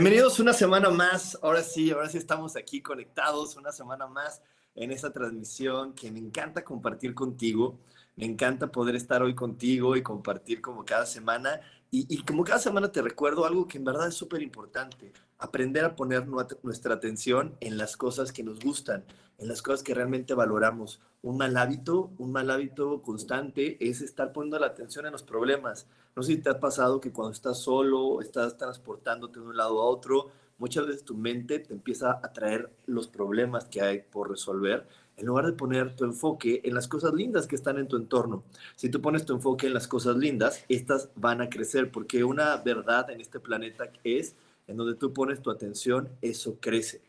Bienvenidos una semana más. Ahora sí, ahora sí estamos aquí conectados una semana más en esta transmisión que me encanta compartir contigo. Me encanta poder estar hoy contigo y compartir como cada semana. Y, como cada semana te recuerdo algo que en verdad es súper importante. Aprender a poner nuestra atención en las cosas que nos gustan, en las cosas que realmente valoramos. Un mal hábito, un mal hábito constante es estar poniendo la atención en los problemas no sé si te ha pasado que cuando estás solo, estás transportándote de un lado a otro, muchas veces tu mente te empieza a traer los problemas que hay por resolver en lugar de poner tu enfoque en las cosas lindas que están en tu entorno. Si tú pones tu enfoque en las cosas lindas, estas van a crecer porque una verdad en este planeta es, en donde tú pones tu atención, eso crece.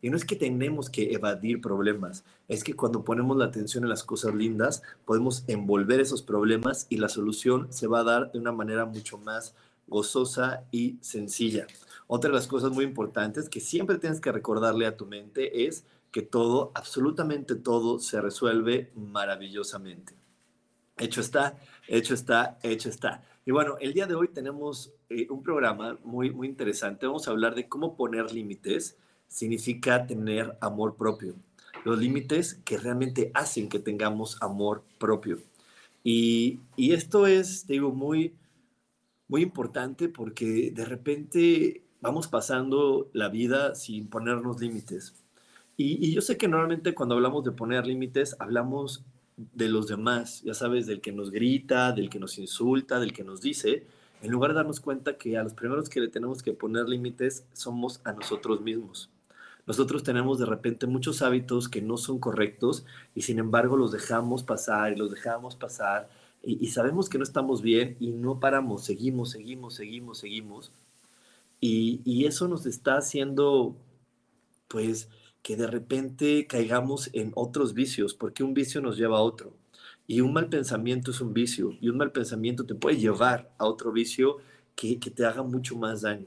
Y no es que tenemos que evadir problemas, es que cuando ponemos la atención en las cosas lindas, podemos envolver esos problemas y la solución se va a dar de una manera mucho más gozosa y sencilla. Otra de las cosas muy importantes que siempre tienes que recordarle a tu mente es que todo, absolutamente todo, se resuelve maravillosamente. Hecho está, hecho está, hecho está. Y bueno, el día de hoy tenemos eh, un programa muy, muy interesante. Vamos a hablar de cómo poner límites significa tener amor propio. Los límites que realmente hacen que tengamos amor propio. Y, esto es, digo, muy, muy importante porque de repente vamos pasando la vida sin ponernos límites. Y, y, yo sé que normalmente cuando hablamos de poner límites, hablamos de los demás, ya sabes, del que nos grita, del que nos insulta, del que nos dice, en lugar de darnos cuenta que a los primeros que le tenemos que poner límites somos a nosotros mismos. Nosotros tenemos de repente muchos hábitos que no son correctos y sin embargo los dejamos pasar y los dejamos pasar y, sabemos que no estamos bien y no paramos, seguimos, seguimos, seguimos, seguimos. Y, y eso nos está haciendo, pues, que de repente caigamos en otros vicios, porque un vicio nos lleva a otro. Y un mal pensamiento es un vicio, y un mal pensamiento te puede llevar a otro vicio que, que te haga mucho más daño.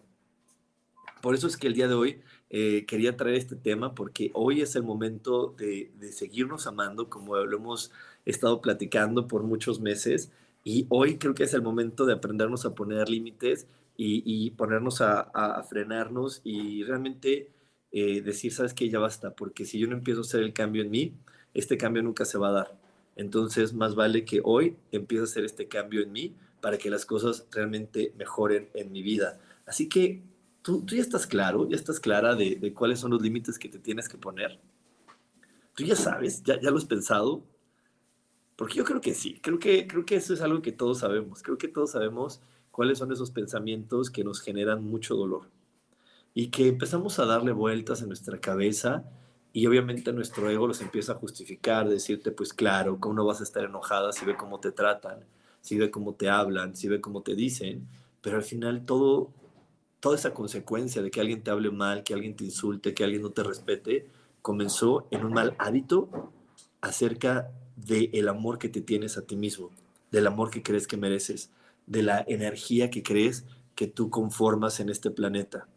Por eso es que el día de hoy eh, quería traer este tema porque hoy es el momento de, seguirnos amando como lo hemos estado platicando por muchos meses y hoy creo que es el momento de aprendernos a poner límites y, ponernos a, frenarnos y realmente eh, decir, sabes que ya basta, porque si yo no empiezo a hacer el cambio en mí, este cambio nunca se va a dar. Entonces, más vale que hoy empiece a hacer este cambio en mí para que las cosas realmente mejoren en mi vida. Así que ¿Tú, ya estás claro, ya estás clara de, cuáles son los límites que te tienes que poner? ¿Tú ya sabes? ¿Ya, ¿Ya lo has pensado? Porque yo creo que sí, creo que, creo que eso es algo que todos sabemos. Creo que todos sabemos cuáles son esos pensamientos que nos generan mucho dolor y que empezamos a darle vueltas en nuestra cabeza y obviamente nuestro ego los empieza a justificar, decirte, pues claro, ¿cómo no vas a estar enojada si ve cómo te tratan, si ve cómo te hablan, si ve cómo te dicen? Pero al final todo toda esa consecuencia de que alguien te hable mal, que alguien te insulte, que alguien no te respete, comenzó en un mal hábito acerca del el amor que te tienes a ti mismo, del amor que crees que mereces, de la energía que crees que tú conformas en este planeta.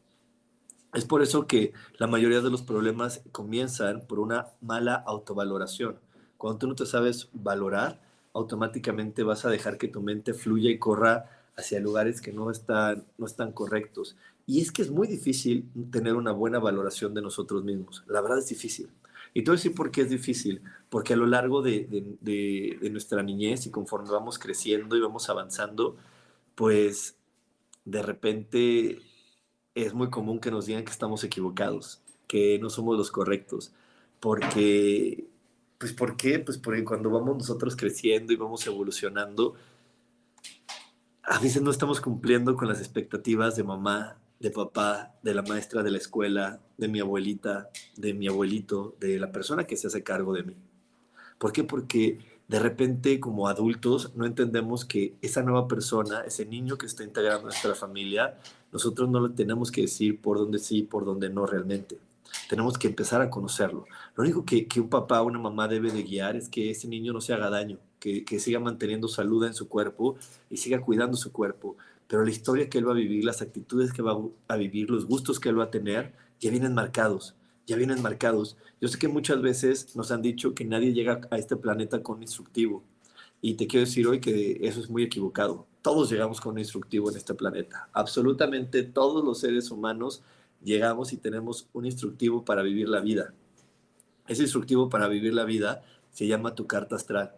Es por eso que la mayoría de los problemas comienzan por una mala autovaloración. Cuando tú no te sabes valorar, automáticamente vas a dejar que tu mente fluya y corra hacia lugares que no están, no están correctos. Y es que es muy difícil tener una buena valoración de nosotros mismos. La verdad es difícil. Y todo decir por qué es difícil. Porque a lo largo de, de, de, nuestra niñez y conforme vamos creciendo y vamos avanzando, pues de repente es muy común que nos digan que estamos equivocados, que no somos los correctos. Porque Pues ¿por qué? Pues porque cuando vamos nosotros creciendo y vamos evolucionando, a veces no estamos cumpliendo con las expectativas de mamá, de papá, de la maestra de la escuela, de mi abuelita, de mi abuelito, de la persona que se hace cargo de mí. ¿Por qué? Porque de repente como adultos no entendemos que esa nueva persona, ese niño que está integrando nuestra familia, nosotros no le tenemos que decir por dónde sí, por dónde no realmente. Tenemos que empezar a conocerlo. Lo único que, un papá o una mamá debe de guiar es que ese niño no se haga daño, que, que siga manteniendo salud en su cuerpo y siga cuidando su cuerpo. Pero la historia que él va a vivir, las actitudes que va a vivir, los gustos que él va a tener, ya vienen marcados ya vienen marcados. Yo sé que muchas veces nos han dicho que nadie llega a este planeta con instructivo. Y te quiero decir hoy que eso es muy equivocado. Todos llegamos con un instructivo en este planeta. Absolutamente todos los seres humanos llegamos y tenemos un instructivo para vivir la vida. Ese instructivo para vivir la vida se llama tu carta astral.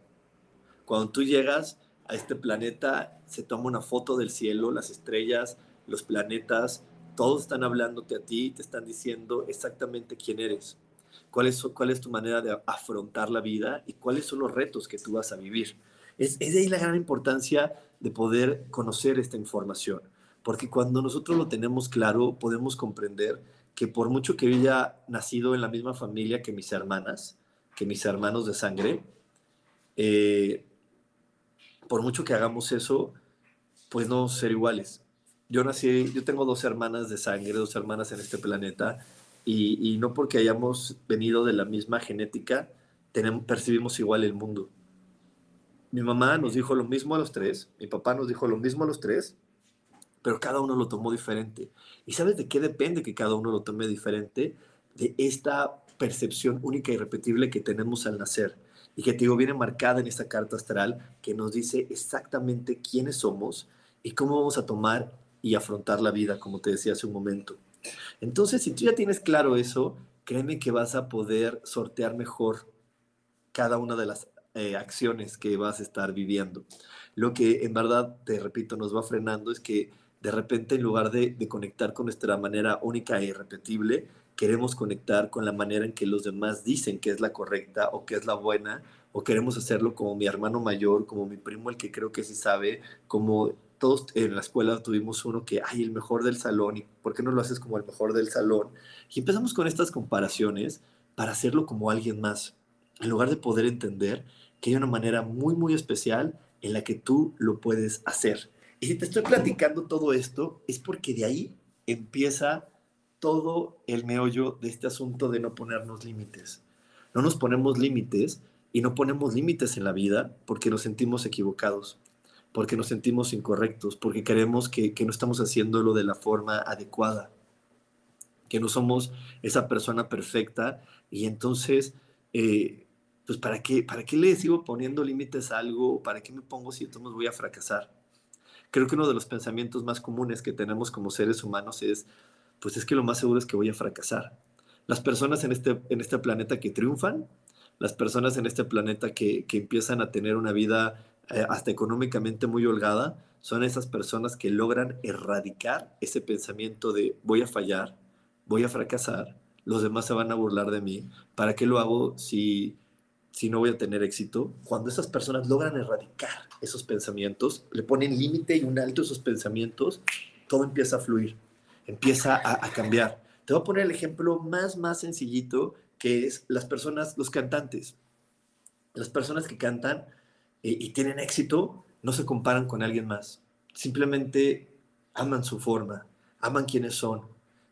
Cuando tú llegas a este planeta, se toma una foto del cielo, las estrellas, los planetas, todos están hablándote a ti, te están diciendo exactamente quién eres, cuál es, cuál es tu manera de afrontar la vida y cuáles son los retos que tú vas a vivir. Es, de ahí la gran importancia de poder conocer esta información, porque cuando nosotros lo tenemos claro, podemos comprender que por mucho que haya nacido en la misma familia que mis hermanas, que mis hermanos de sangre, eh, por mucho que hagamos eso, pues no ser iguales yo nací, yo tengo dos hermanas de sangre, dos hermanas en este planeta, y, no porque hayamos venido de la misma genética, percibimos igual el mundo. Mi mamá nos dijo lo mismo a los tres, mi papá nos dijo lo mismo a los tres, pero cada uno lo tomó diferente. ¿Y sabes de qué depende que cada uno lo tome diferente? De esta percepción única y repetible que tenemos al nacer y que te digo viene marcada en esta carta astral que nos dice exactamente quiénes somos y cómo vamos a tomar y afrontar la vida, como te decía hace un momento. Entonces, si tú ya tienes claro eso, créeme que vas a poder sortear mejor cada una de las eh, acciones que vas a estar viviendo. Lo que en verdad, te repito, nos va frenando es que de repente en lugar de, de conectar con nuestra manera única e irrepetible, queremos conectar con la manera en que los demás dicen que es la correcta o que es la buena, o queremos hacerlo como mi hermano mayor, como mi primo el que creo que sí sabe, como todos en la escuela tuvimos uno que, ay, el mejor del salón, ¿y por qué no lo haces como el mejor del salón? Y empezamos con estas comparaciones para hacerlo como alguien más, en lugar de poder entender que hay una manera muy, muy especial en la que tú lo puedes hacer. Y si te estoy platicando todo esto, es porque de ahí empieza todo el meollo de este asunto de no ponernos límites. No nos ponemos límites y no ponemos límites en la vida porque nos sentimos equivocados porque nos sentimos incorrectos, porque creemos que, no estamos haciéndolo de la forma adecuada, que no somos esa persona perfecta y entonces, eh, pues ¿para qué, ¿para qué le sigo poniendo límites a algo? ¿Para qué me pongo si entonces voy a fracasar? Creo que uno de los pensamientos más comunes que tenemos como seres humanos es, pues es que lo más seguro es que voy a fracasar. Las personas en este, en este planeta que triunfan, las personas en este planeta que, que empiezan a tener una vida eh, hasta económicamente muy holgada, son esas personas que logran erradicar ese pensamiento de voy a fallar, voy a fracasar, los demás se van a burlar de mí, ¿para qué lo hago si, si no voy a tener éxito? Cuando esas personas logran erradicar esos pensamientos, le ponen límite y un alto a esos pensamientos, todo empieza a fluir, empieza a, cambiar. Te voy a poner el ejemplo más, más sencillito, que es las personas, los cantantes. Las personas que cantan y, tienen éxito, no se comparan con alguien más. Simplemente aman su forma, aman quienes son,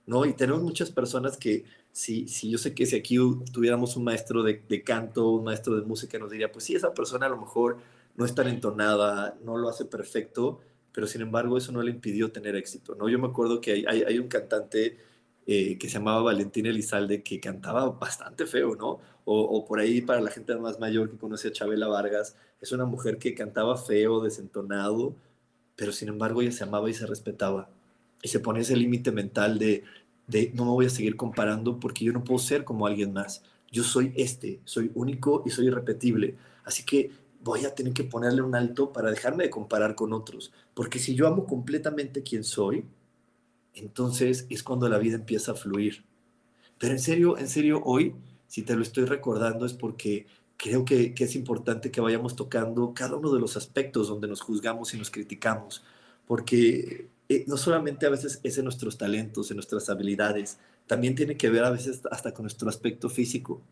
¿no? Y tenemos muchas personas que, si, si yo sé que si aquí tuviéramos un maestro de, de, canto, un maestro de música, nos diría, pues sí, esa persona a lo mejor no es tan entonada, no lo hace perfecto, pero sin embargo eso no le impidió tener éxito, ¿no? Yo me acuerdo que hay, hay, un cantante eh, que se llamaba Valentín Elizalde, que cantaba bastante feo, ¿no? O, por ahí para la gente más mayor que conoce a Chabela Vargas, es una mujer que cantaba feo, desentonado, pero sin embargo ella se amaba y se respetaba. Y se pone ese límite mental de, de no me voy a seguir comparando porque yo no puedo ser como alguien más. Yo soy este, soy único y soy irrepetible. Así que voy a tener que ponerle un alto para dejarme de comparar con otros. Porque si yo amo completamente quién soy, entonces es cuando la vida empieza a fluir. Pero en serio, en serio, hoy, si te lo estoy recordando, es porque creo que, es importante que vayamos tocando cada uno de los aspectos donde nos juzgamos y nos criticamos, porque eh, no solamente a veces es en nuestros talentos, en nuestras habilidades, también tiene que ver a veces hasta con nuestro aspecto físico.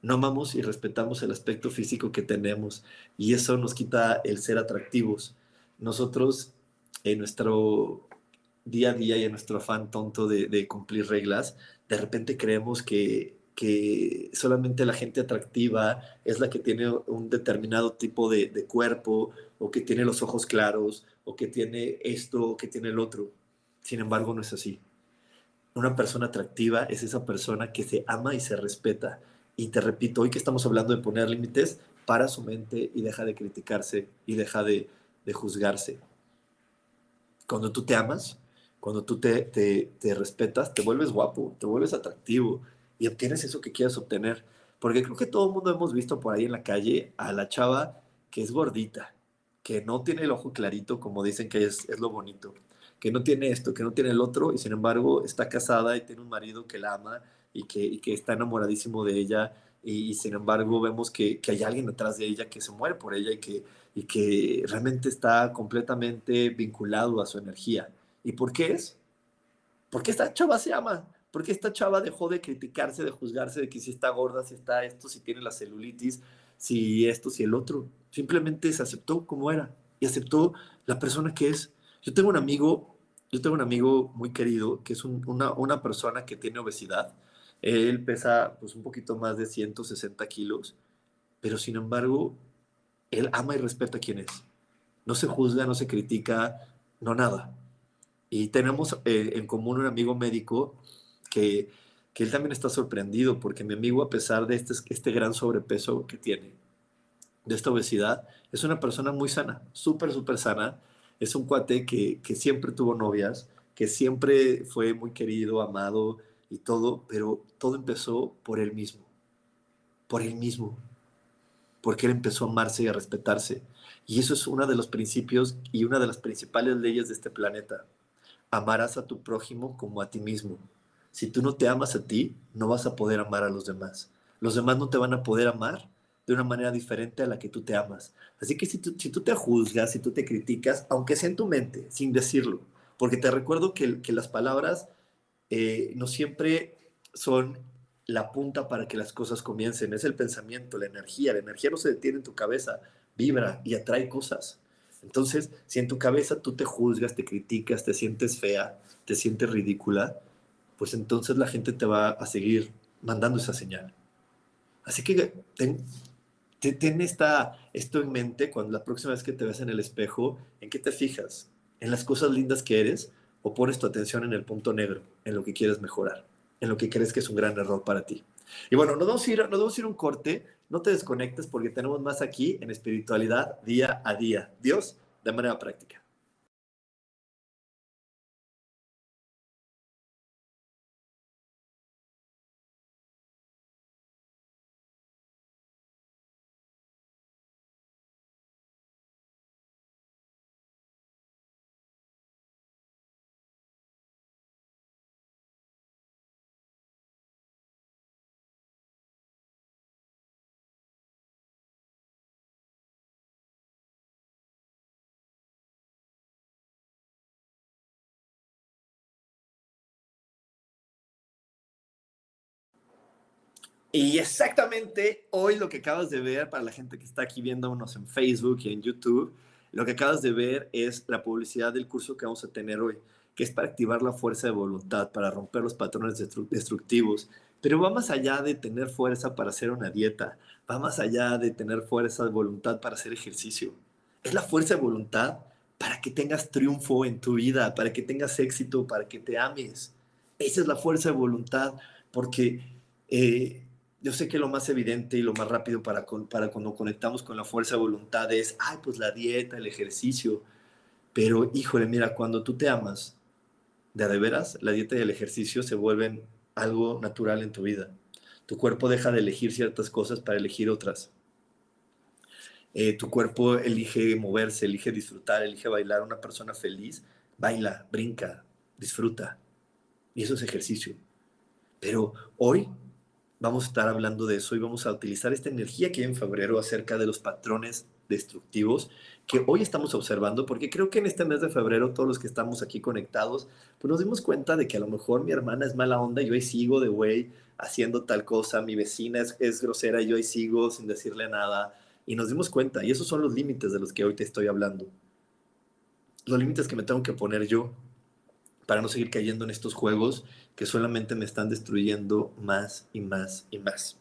No amamos y respetamos el aspecto físico que tenemos y eso nos quita el ser atractivos. Nosotros en nuestro día a día y en nuestro afán tonto de, cumplir reglas, de repente creemos que, que, solamente la gente atractiva es la que tiene un determinado tipo de, cuerpo, o que tiene los ojos claros, o que tiene esto, o que tiene el otro. Sin embargo, no es así. Una persona atractiva es esa persona que se ama y se respeta. Y te repito, hoy que estamos hablando de poner límites, para su mente y deja de criticarse y deja de, de juzgarse. Cuando tú te amas, cuando tú te, te, respetas, te vuelves guapo, te vuelves atractivo y obtienes eso que quieras obtener. Porque creo que todo el mundo hemos visto por ahí en la calle a la chava que es gordita, que no tiene el ojo clarito, como dicen que es, es lo bonito, que no tiene esto, que no tiene el otro, y sin embargo está casada y tiene un marido que la ama y que, y que está enamoradísimo de ella, y, sin embargo vemos que, que, hay alguien detrás de ella que se muere por ella y que, y que realmente está completamente vinculado a su energía. ¿Y por qué es? Porque esta chava se ama. Porque esta chava dejó de criticarse, de juzgarse de que si está gorda, si está esto, si tiene la celulitis, si esto, si el otro. Simplemente se aceptó como era y aceptó la persona que es. Yo tengo un amigo, yo tengo un amigo muy querido que es una, una persona que tiene obesidad. Él pesa pues un poquito más de 160 kilos, pero sin embargo, él ama y respeta a quien es. No se juzga, no se critica, no nada. Y tenemos eh, en común un amigo médico que, que, él también está sorprendido porque mi amigo, a pesar de este, este gran sobrepeso que tiene, de esta obesidad, es una persona muy sana, súper, súper sana. Es un cuate que, que siempre tuvo novias, que siempre fue muy querido, amado y todo, pero todo empezó por él mismo, por él mismo, porque él empezó a amarse y a respetarse. Y eso es uno de los principios y una de las principales leyes de este planeta amarás a tu prójimo como a ti mismo. Si tú no te amas a ti, no vas a poder amar a los demás. Los demás no te van a poder amar de una manera diferente a la que tú te amas. Así que si tú, si tú te juzgas, si tú te criticas, aunque sea en tu mente, sin decirlo, porque te recuerdo que, que las palabras eh, no siempre son la punta para que las cosas comiencen, es el pensamiento, la energía. La energía no se detiene en tu cabeza, vibra y atrae cosas. Entonces, si en tu cabeza tú te juzgas, te criticas, te sientes fea, te sientes ridícula, pues entonces la gente te va a seguir mandando esa señal. Así que ten, esta, esto en mente cuando la próxima vez que te ves en el espejo, ¿en qué te fijas? ¿En las cosas lindas que eres o pones tu atención en el punto negro, en lo que quieres mejorar, en lo que crees que es un gran error para ti? Y bueno, nos vamos a ir, nos vamos a, ir un corte no te desconectes porque tenemos más aquí en espiritualidad día a día. Dios de manera práctica. Y exactamente hoy lo que acabas de ver, para la gente que está aquí viéndonos en Facebook y en YouTube, lo que acabas de ver es la publicidad del curso que vamos a tener hoy, que es para activar la fuerza de voluntad, para romper los patrones destructivos. Pero va más allá de tener fuerza para hacer una dieta, va más allá de tener fuerza de voluntad para hacer ejercicio. Es la fuerza de voluntad para que tengas triunfo en tu vida, para que tengas éxito, para que te ames. Esa es la fuerza de voluntad, porque eh, yo sé que lo más evidente y lo más rápido para, para cuando conectamos con la fuerza de voluntad es, ay, pues la dieta, el ejercicio. Pero, híjole, mira, cuando tú te amas, de de veras, la dieta y el ejercicio se vuelven algo natural en tu vida. Tu cuerpo deja de elegir ciertas cosas para elegir otras. Eh, tu cuerpo elige moverse, elige disfrutar, elige bailar. Una persona feliz baila, brinca, disfruta. Y eso es ejercicio. Pero hoy vamos a estar hablando de eso y vamos a utilizar esta energía que hay en febrero acerca de los patrones destructivos que hoy estamos observando, porque creo que en este mes de febrero todos los que estamos aquí conectados, pues nos dimos cuenta de que a lo mejor mi hermana es mala onda y yo ahí sigo de güey haciendo tal cosa, mi vecina es, es grosera y yo ahí sigo sin decirle nada, y nos dimos cuenta, y esos son los límites de los que hoy te estoy hablando, los límites que me tengo que poner yo para no seguir cayendo en estos juegos que solamente me están destruyendo más y más y más.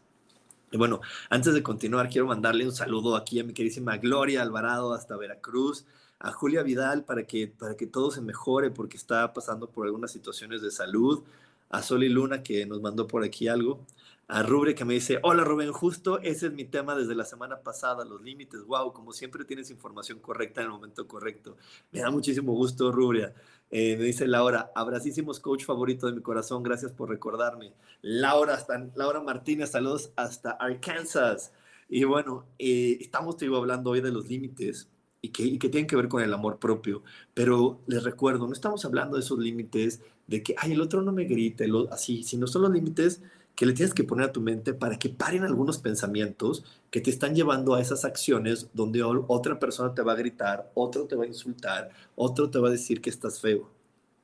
Bueno, antes de continuar, quiero mandarle un saludo aquí a mi queridísima Gloria Alvarado hasta Veracruz, a Julia Vidal para que, para que todo se mejore porque está pasando por algunas situaciones de salud, a Sol y Luna que nos mandó por aquí algo, a Rubre que me dice, hola Rubén, justo ese es mi tema desde la semana pasada, los límites, wow, como siempre tienes información correcta en el momento correcto. Me da muchísimo gusto, Rubria. Eh, me dice Laura, abracísimos coach favorito de mi corazón, gracias por recordarme. Laura, hasta, Laura Martínez, saludos hasta Arkansas. Y bueno, eh, estamos te hablando hoy de los límites y que, y que tienen que ver con el amor propio, pero les recuerdo, no estamos hablando de esos límites de que, ay, el otro no me grite, lo, así, sino son los límites que le tienes que poner a tu mente para que paren algunos pensamientos que te están llevando a esas acciones donde otra persona te va a gritar, otro te va a insultar, otro te va a decir que estás feo.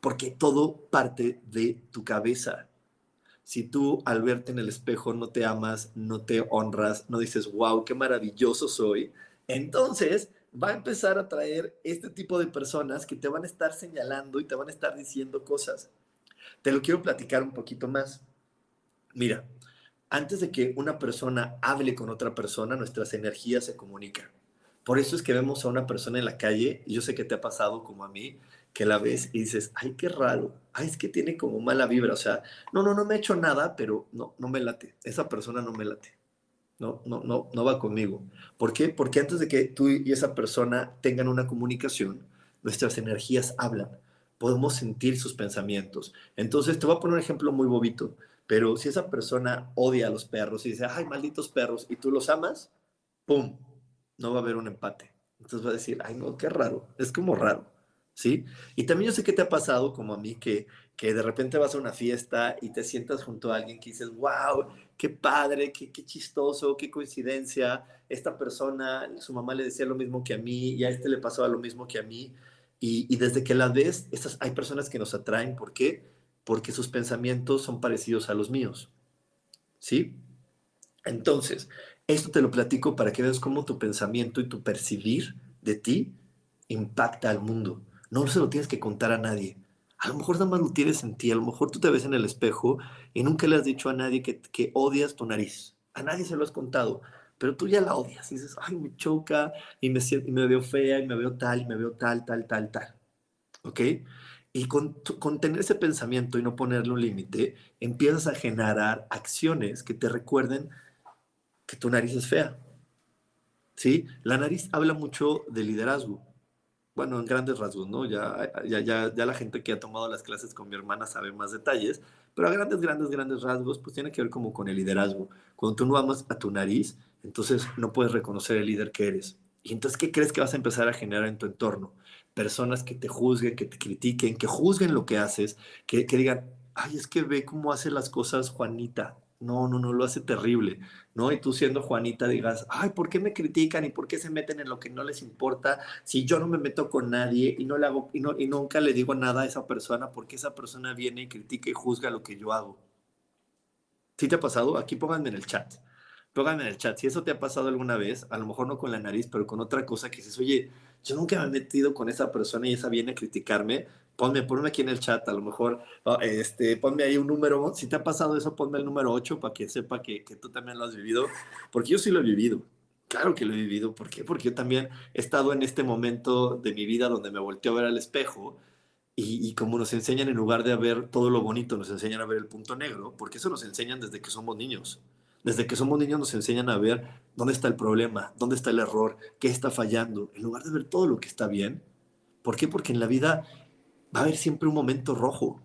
Porque todo parte de tu cabeza. Si tú al verte en el espejo no te amas, no te honras, no dices, wow, qué maravilloso soy, entonces va a empezar a traer este tipo de personas que te van a estar señalando y te van a estar diciendo cosas. Te lo quiero platicar un poquito más. Mira, antes de que una persona hable con otra persona, nuestras energías se comunican. Por eso es que vemos a una persona en la calle, y yo sé que te ha pasado como a mí, que la ves y dices, ay, qué raro, ay, es que tiene como mala vibra, o sea, no, no, no me ha hecho nada, pero no, no me late, esa persona no me late, no, no, no, no va conmigo. ¿Por qué? Porque antes de que tú y esa persona tengan una comunicación, nuestras energías hablan, podemos sentir sus pensamientos. Entonces, te voy a poner un ejemplo muy bobito. Pero si esa persona odia a los perros y dice, ay, malditos perros, y tú los amas, ¡pum! No va a haber un empate. Entonces va a decir, ay, no, qué raro, es como raro, ¿sí? Y también yo sé que te ha pasado, como a mí, que, que de repente vas a una fiesta y te sientas junto a alguien que dices, wow, qué padre, qué, qué chistoso, qué coincidencia, esta persona, su mamá le decía lo mismo que a mí y a este le pasaba lo mismo que a mí. Y, y desde que la ves, estas, hay personas que nos atraen, ¿por qué? Porque sus pensamientos son parecidos a los míos. ¿Sí? Entonces, esto te lo platico para que veas cómo tu pensamiento y tu percibir de ti impacta al mundo. No se lo tienes que contar a nadie. A lo mejor nada más lo tienes en ti. A lo mejor tú te ves en el espejo y nunca le has dicho a nadie que, que odias tu nariz. A nadie se lo has contado. Pero tú ya la odias y dices, ay, me choca y me, y me veo fea y me veo tal y me veo tal, tal, tal, tal. ¿Ok? Y con, tener ese pensamiento y no ponerle un límite, empiezas a generar acciones que te recuerden que tu nariz es fea. ¿Sí? La nariz habla mucho de liderazgo. Bueno, en grandes rasgos, ¿no? Ya, ya, ya, ya la gente que ha tomado las clases con mi hermana sabe más detalles, pero a grandes, grandes, grandes rasgos, pues tiene que ver como con el liderazgo. Cuando tú no amas a tu nariz, entonces no puedes reconocer el líder que eres. Y entonces, ¿qué crees que vas a empezar a generar en tu entorno? personas que te juzguen, que te critiquen, que juzguen lo que haces, que, digan, ay, es que ve cómo hace las cosas Juanita. No, no, no, lo hace terrible, ¿no? Y tú siendo Juanita digas, ay, ¿por qué me critican y por qué se meten en lo que no les importa si yo no me meto con nadie y no le y, no, y nunca le digo nada a esa persona porque esa persona viene y critica y juzga lo que yo hago? ¿Sí te ha pasado? Aquí pónganme en el chat. Pónganme en el chat. Si eso te ha pasado alguna vez, a lo mejor no con la nariz, pero con otra cosa que dices, oye, yo nunca me he metido con esa persona y esa viene a criticarme, ponme, ponme aquí en el chat, a lo mejor, este, ponme ahí un número, si te ha pasado eso, ponme el número 8 para que sepa que, que tú también lo has vivido, porque yo sí lo he vivido. Claro que lo he vivido. ¿Por qué? Porque yo también he estado en este momento de mi vida donde me volteo a ver al espejo y, y, como nos enseñan en lugar de ver todo lo bonito, nos enseñan a ver el punto negro, porque eso nos enseñan desde que somos niños. Desde que somos niños nos enseñan a ver dónde está el problema, dónde está el error, qué está fallando, en lugar de ver todo lo que está bien. ¿Por qué? Porque en la vida va a haber siempre un momento rojo,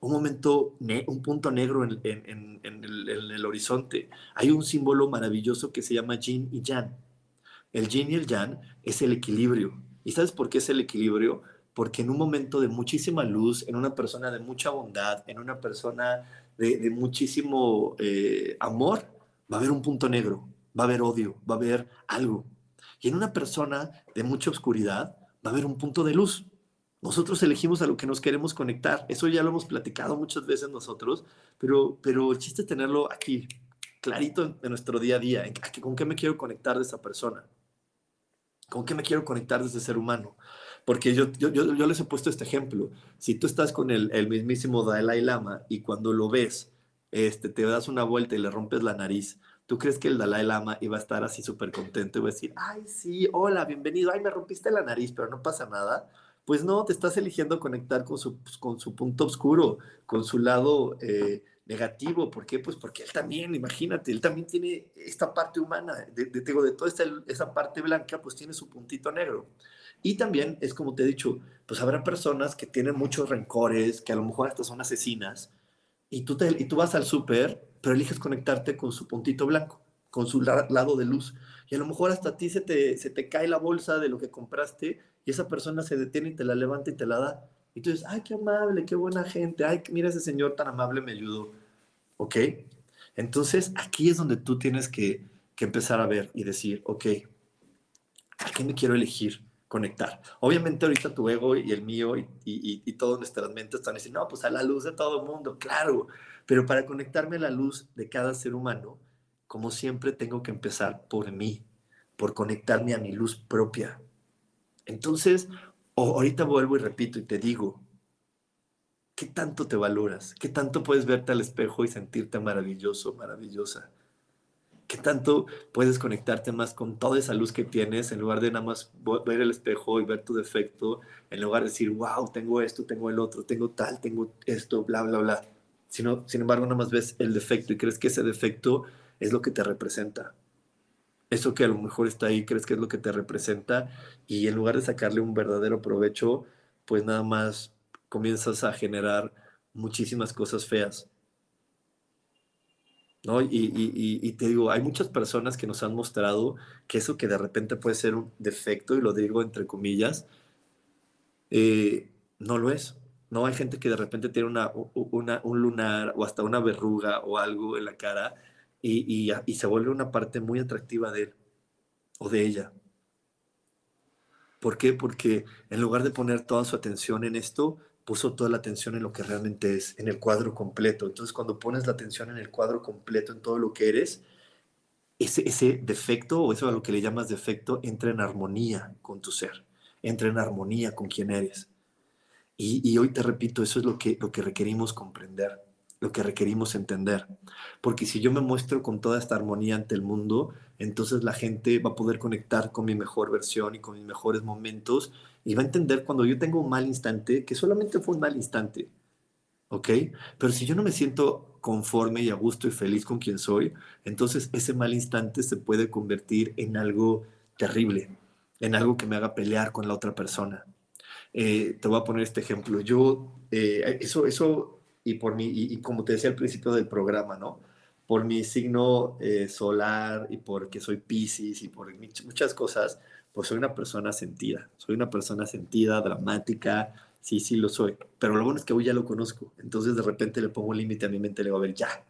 un momento, un punto negro en, el, horizonte. Hay un símbolo maravilloso que se llama yin y yang. El yin y el yang es el equilibrio. ¿Y sabes por qué es el equilibrio? porque en un momento de muchísima luz, en una persona de mucha bondad, en una persona de, muchísimo eh, amor, va a haber un punto negro, va a haber odio, va a haber algo. Y en una persona de mucha oscuridad, va a haber un punto de luz. Nosotros elegimos a lo que nos queremos conectar. Eso ya lo hemos platicado muchas veces nosotros, pero, pero el chiste tenerlo aquí, clarito en, nuestro día a día. ¿Con qué me quiero conectar de esa persona? ¿Con qué me quiero conectar de ese ser humano? Porque yo, yo, yo, les he puesto este ejemplo. Si tú estás con el, el, mismísimo Dalai Lama y cuando lo ves, este, te das una vuelta y le rompes la nariz, ¿tú crees que el Dalai Lama iba a estar así súper contento y va a decir, ay, sí, hola, bienvenido, ay, me rompiste la nariz, pero no pasa nada? Pues no, te estás eligiendo conectar con su, pues, con su punto oscuro, con su lado eh, negativo. ¿Por qué? Pues porque él también, imagínate, él también tiene esta parte humana, de, de, toda esta, esa parte blanca, pues tiene su puntito negro. Y también es como te he dicho, pues habrá personas que tienen muchos rencores, que a lo mejor hasta son asesinas, y tú, te, y tú vas al súper, pero eliges conectarte con su puntito blanco, con su lado de luz. Y a lo mejor hasta a ti se te, se te cae la bolsa de lo que compraste y esa persona se detiene y te la levanta y te la da. Y tú dices, ay, qué amable, qué buena gente, ay, mira ese señor tan amable me ayudó. ¿Ok? Entonces aquí es donde tú tienes que, que empezar a ver y decir, ok, ¿a qué me quiero elegir? Conectar. Obviamente ahorita tu ego y el mío y, y, y todas nuestras mentes están diciendo, no, pues a la luz de todo el mundo, claro, pero para conectarme a la luz de cada ser humano, como siempre tengo que empezar por mí, por conectarme a mi luz propia, entonces, ahorita vuelvo y repito y te digo, ¿qué tanto te valoras? ¿Qué tanto puedes verte al espejo y sentirte maravilloso, maravillosa? ¿Qué tanto puedes conectarte más con toda esa luz que tienes en lugar de nada más ver el espejo y ver tu defecto, en lugar de decir, wow, tengo esto, tengo el otro, tengo tal, tengo esto, bla, bla, bla? Sino, sin embargo, nada más ves el defecto y crees que ese defecto es lo que te representa eso que a lo mejor está ahí crees que es lo que te representa y en lugar de sacarle un verdadero provecho, pues nada más comienzas a generar muchísimas cosas feas. ¿No? Y, te digo, hay muchas personas que nos han mostrado que eso que de repente puede ser un defecto, y lo digo entre comillas, eh, no lo es. No hay gente que de repente tiene una, un lunar o hasta una verruga o algo en la cara y, y, se vuelve una parte muy atractiva de él o de ella. ¿Por qué? Porque en lugar de poner toda su atención en esto, puso toda la atención en lo que realmente es, en el cuadro completo. Entonces, cuando pones la atención en el cuadro completo, en todo lo que eres, ese, defecto, o eso a lo que le llamas defecto, entra en armonía con tu ser, entra en armonía con quien eres. Y, y hoy te repito, eso es lo que, lo que requerimos comprender lo que requerimos entender. Porque si yo me muestro con toda esta armonía ante el mundo, entonces la gente va a poder conectar con mi mejor versión y con mis mejores momentos y va a entender cuando yo tengo un mal instante que solamente fue un mal instante. ¿Ok? Pero si yo no me siento conforme y a gusto y feliz con quien soy, entonces ese mal instante se puede convertir en algo terrible, en algo que me haga pelear con la otra persona. Eh, te voy a poner este ejemplo. Yo, eh, eso, eso y por mi, y, como te decía al principio del programa, ¿no? Por mi signo eh, solar y porque soy Pisces y por muchas cosas, pues soy una persona sentida, soy una persona sentida, dramática, sí, sí lo soy, pero lo bueno es que hoy ya lo conozco, entonces de repente le pongo un límite a mi mente, le digo, a ver, ya.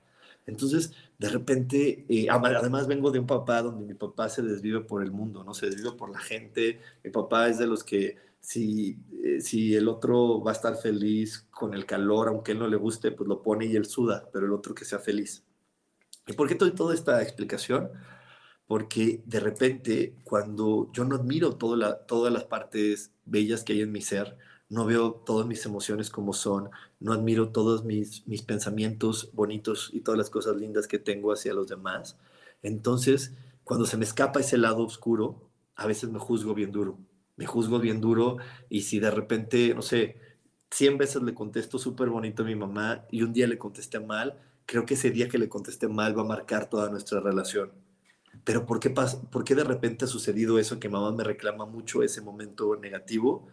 Entonces, de repente, eh, además vengo de un papá donde mi papá se desvive por el mundo, ¿no? Se desvive por la gente, mi papá es de los que si, eh, si el otro va a estar feliz con el calor, aunque él no le guste, pues lo pone y él suda, pero el otro que sea feliz. ¿Y por qué doy toda esta explicación? Porque de repente, cuando yo no admiro todas las partes bellas que hay en mi ser, no veo todas mis emociones como son, no admiro todos mis, mis pensamientos bonitos y todas las cosas lindas que tengo hacia los demás, entonces, cuando se me escapa ese lado oscuro, a veces me juzgo bien duro me juzgo bien duro y si de repente, no sé, 100 veces le contesto súper bonito a mi mamá y un día le contesté mal, creo que ese día que le contesté mal va a marcar toda nuestra relación. Pero ¿por qué, ¿por qué de repente ha sucedido eso que mamá me reclama mucho ese momento negativo?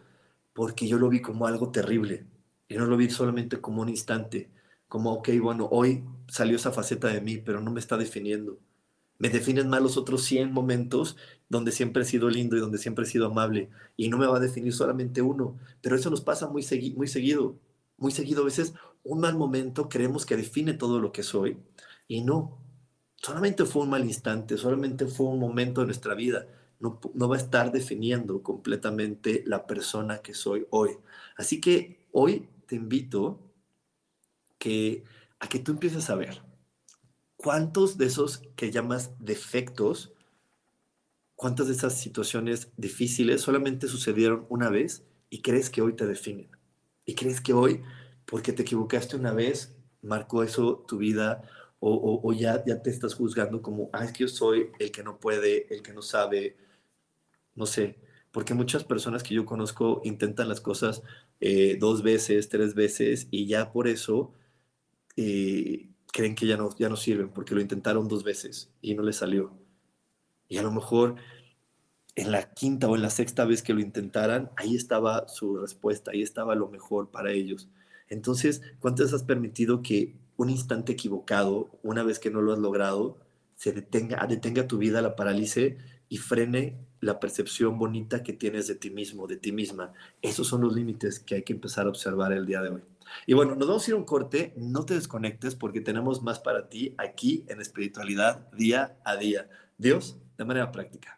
Porque yo lo vi como algo terrible y no lo vi solamente como un instante, como, ok, bueno, hoy salió esa faceta de mí, pero no me está definiendo. Me definen mal los otros 100 momentos donde siempre he sido lindo y donde siempre he sido amable. Y no me va a definir solamente uno. Pero eso nos pasa muy, muy seguido. Muy seguido. A veces un mal momento creemos que define todo lo que soy. Y no. Solamente fue un mal instante, solamente fue un momento de nuestra vida. No, va a estar definiendo completamente la persona que soy hoy. Así que hoy te invito a que tú empieces a ver cuántos de esos que llamas defectos ¿Cuántas de esas situaciones difíciles solamente sucedieron una vez y crees que hoy te definen? Y crees que hoy, porque te equivocaste una vez, marcó eso tu vida o, ya, ya te estás juzgando como, ah, es que yo soy el que no puede, el que no sabe, no sé, porque muchas personas que yo conozco intentan las cosas eh, dos veces, tres veces y ya por eso eh, creen que ya no, ya no sirven, porque lo intentaron dos veces y no les salió. Y a lo mejor en la quinta o en la sexta vez que lo intentaran, ahí estaba su respuesta, ahí estaba lo mejor para ellos. Entonces, ¿cuántas has permitido que un instante equivocado, una vez que no lo has logrado, se detenga, detenga tu vida, la paralice y frene la percepción bonita que tienes de ti mismo, de ti misma? Esos son los límites que hay que empezar a observar el día de hoy. Y bueno, nos vamos a ir a un corte, no te desconectes porque tenemos más para ti aquí en espiritualidad día a día. Dios de manera práctica.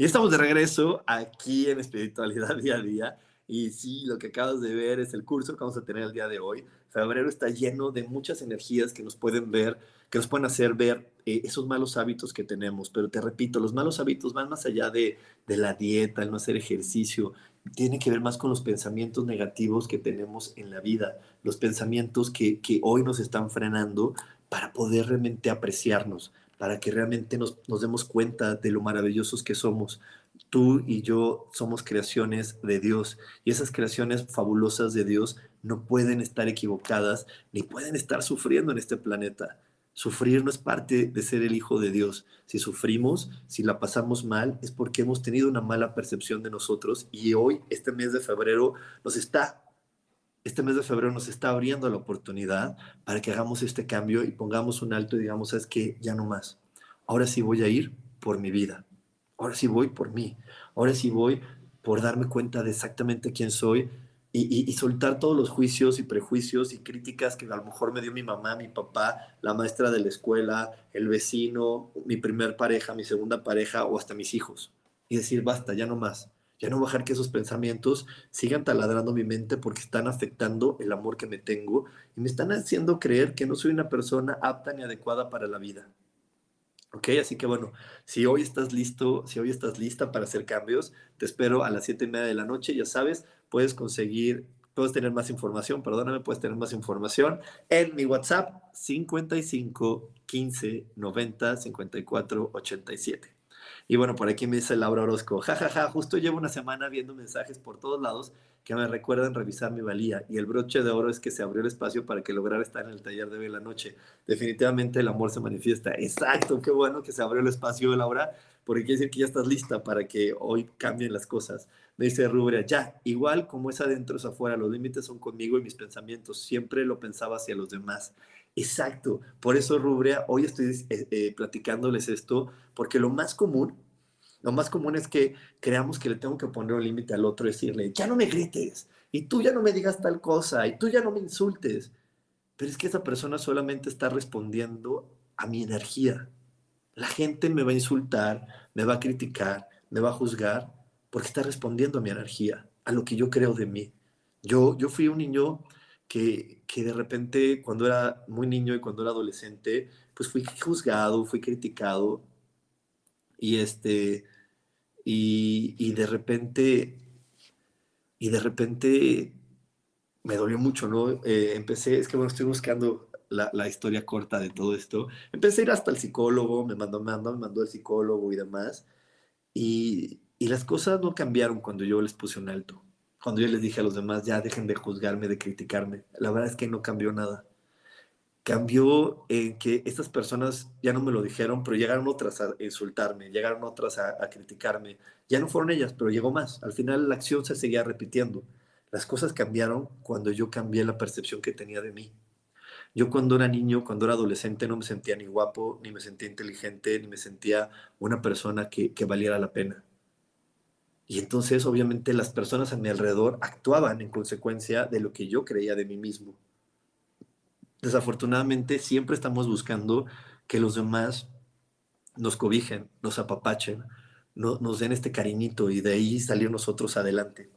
Y estamos de regreso aquí en Espiritualidad Día a Día. Y sí, lo que acabas de ver es el curso que vamos a tener el día de hoy. Febrero está lleno de muchas energías que nos pueden ver, que nos pueden hacer ver eh, esos malos hábitos que tenemos. Pero te repito, los malos hábitos van más allá de, de la dieta, el no hacer ejercicio. Tiene que ver más con los pensamientos negativos que tenemos en la vida, los pensamientos que, que hoy nos están frenando para poder realmente apreciarnos, para que realmente nos, demos cuenta de lo maravillosos que somos. Tú y yo somos creaciones de Dios y esas creaciones fabulosas de Dios no pueden estar equivocadas ni pueden estar sufriendo en este planeta. Sufrir no es parte de ser el hijo de Dios. Si sufrimos, si la pasamos mal, es porque hemos tenido una mala percepción de nosotros y hoy, este mes de febrero, nos está este mes de febrero nos está abriendo la oportunidad para que hagamos este cambio y pongamos un alto y digamos, es que ya no más. Ahora sí voy a ir por mi vida. ahora sí voy por mí, ahora sí voy por darme cuenta de exactamente quién soy y, soltar todos los juicios y prejuicios y críticas que a lo mejor me dio mi mamá, mi papá, la maestra de la escuela, el vecino, mi primer pareja, mi segunda pareja o hasta mis hijos. Y decir, basta, ya no más. Ya no dejar que esos pensamientos sigan taladrando mi mente porque están afectando el amor que me tengo y me están haciendo creer que no soy una persona apta ni adecuada para la vida. Ok, así que bueno, si hoy estás listo, si hoy estás lista para hacer cambios, te espero a las siete y media de la noche, ya sabes, puedes conseguir, puedes tener más información, perdóname, puedes tener más información en mi WhatsApp 55 15 90 54 87. Y bueno, por aquí me dice Laura Orozco, jajaja, ja, ja, justo llevo una semana viendo mensajes por todos lados que me recuerdan revisar mi valía y el broche de oro es que se abrió el espacio para que lograra estar en el taller de hoy en la noche. Definitivamente el amor se manifiesta. Exacto, qué bueno que se abrió el espacio, Laura, porque quiere decir que ya estás lista para que hoy cambien las cosas. Me dice Rubria, ya, igual como es adentro es afuera, los límites son conmigo y mis pensamientos. Siempre lo pensaba hacia los demás. Exacto, por eso Rubria, hoy estoy eh, eh, platicándoles esto, porque lo más común, lo más común es que creamos que le tengo que poner un límite al otro, decirle, ya no me grites, y tú ya no me digas tal cosa, y tú ya no me insultes. Pero es que esa persona solamente está respondiendo a mi energía. La gente me va a insultar, me va a criticar, me va a juzgar, porque está respondiendo a mi energía, a lo que yo creo de mí. Yo, yo fui un niño que, que, de repente cuando era muy niño y cuando era adolescente, pues fui juzgado, fui criticado y este, y, y de repente, y de repente me dolió mucho, ¿no? Eh, empecé, es que bueno, estoy buscando la, la, historia corta de todo esto. Empecé a ir hasta el psicólogo, me mandó, me mandó, me mandó el psicólogo y demás, y, y las cosas no cambiaron cuando yo les puse un alto cuando yo les dije a los demás, ya dejen de juzgarme, de criticarme, la verdad es que no cambió nada. Cambió en que estas personas ya no me lo dijeron, pero llegaron otras a insultarme, llegaron otras a, criticarme. Ya no fueron ellas, pero llegó más. Al final la acción se seguía repitiendo. Las cosas cambiaron cuando yo cambié la percepción que tenía de mí. Yo cuando era niño, cuando era adolescente, no me sentía ni guapo, ni me sentía inteligente, ni me sentía una persona que, que valiera la pena. Y entonces, obviamente, las personas a mi alrededor actuaban en consecuencia de lo que yo creía de mí mismo. Desafortunadamente, siempre estamos buscando que los demás nos cobijen, nos apapachen, nos den este cariñito y de ahí salir nosotros adelante.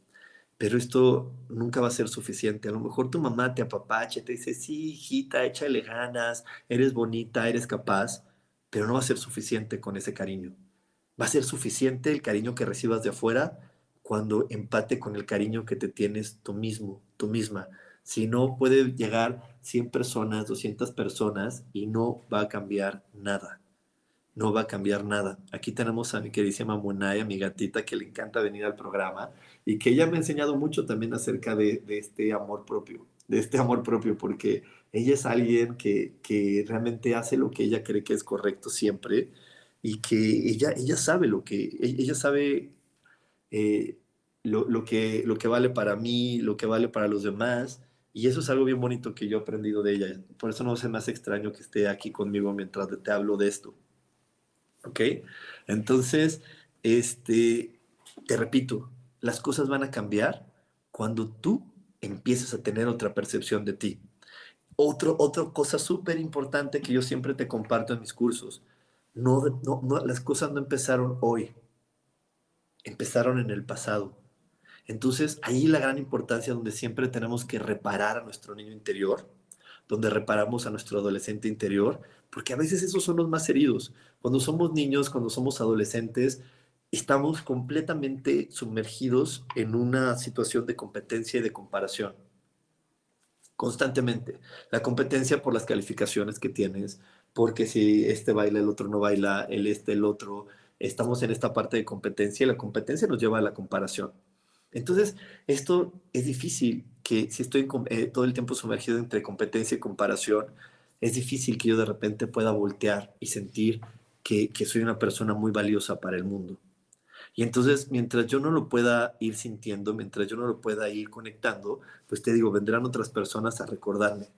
Pero esto nunca va a ser suficiente. A lo mejor tu mamá te apapache, te dice, sí, hijita, échale ganas, eres bonita, eres capaz, pero no va a ser suficiente con ese cariño. Va a ser suficiente el cariño que recibas de afuera cuando empate con el cariño que te tienes tú mismo, tú misma. Si no, puede llegar 100 personas, 200 personas y no va a cambiar nada. No va a cambiar nada. Aquí tenemos a mi queridísima Monaya, mi gatita, que le encanta venir al programa y que ella me ha enseñado mucho también acerca de, este amor propio, de este amor propio, porque ella es alguien que, que realmente hace lo que ella cree que es correcto siempre y que ella, ella sabe lo que, e, ella sabe eh, lo, lo, que, lo que vale para mí, lo que vale para los demás, y eso es algo bien bonito que yo he aprendido de ella. Por eso no se me hace extraño que esté aquí conmigo mientras te hablo de esto. ¿Ok? Entonces, este, te repito, las cosas van a cambiar cuando tú empieces a tener otra percepción de ti. Otro, otra cosa súper importante que yo siempre te comparto en mis cursos no, no, las cosas no empezaron hoy, empezaron en el pasado. Entonces, ahí la gran importancia donde siempre tenemos que reparar a nuestro niño interior, donde reparamos a nuestro adolescente interior, porque a veces esos son los más heridos. Cuando somos niños, cuando somos adolescentes, estamos completamente sumergidos en una situación de competencia y de comparación. Constantemente. La competencia por las calificaciones que tienes, porque si este baila, el otro no baila, el este, el otro, estamos en esta parte de competencia y la competencia nos lleva a la comparación. Entonces, esto es difícil, que si estoy eh, todo el tiempo sumergido entre competencia y comparación, es difícil que yo de repente pueda voltear y sentir que, que soy una persona muy valiosa para el mundo. Y entonces, mientras yo no lo pueda ir sintiendo, mientras yo no lo pueda ir conectando, pues te digo, vendrán otras personas a recordarme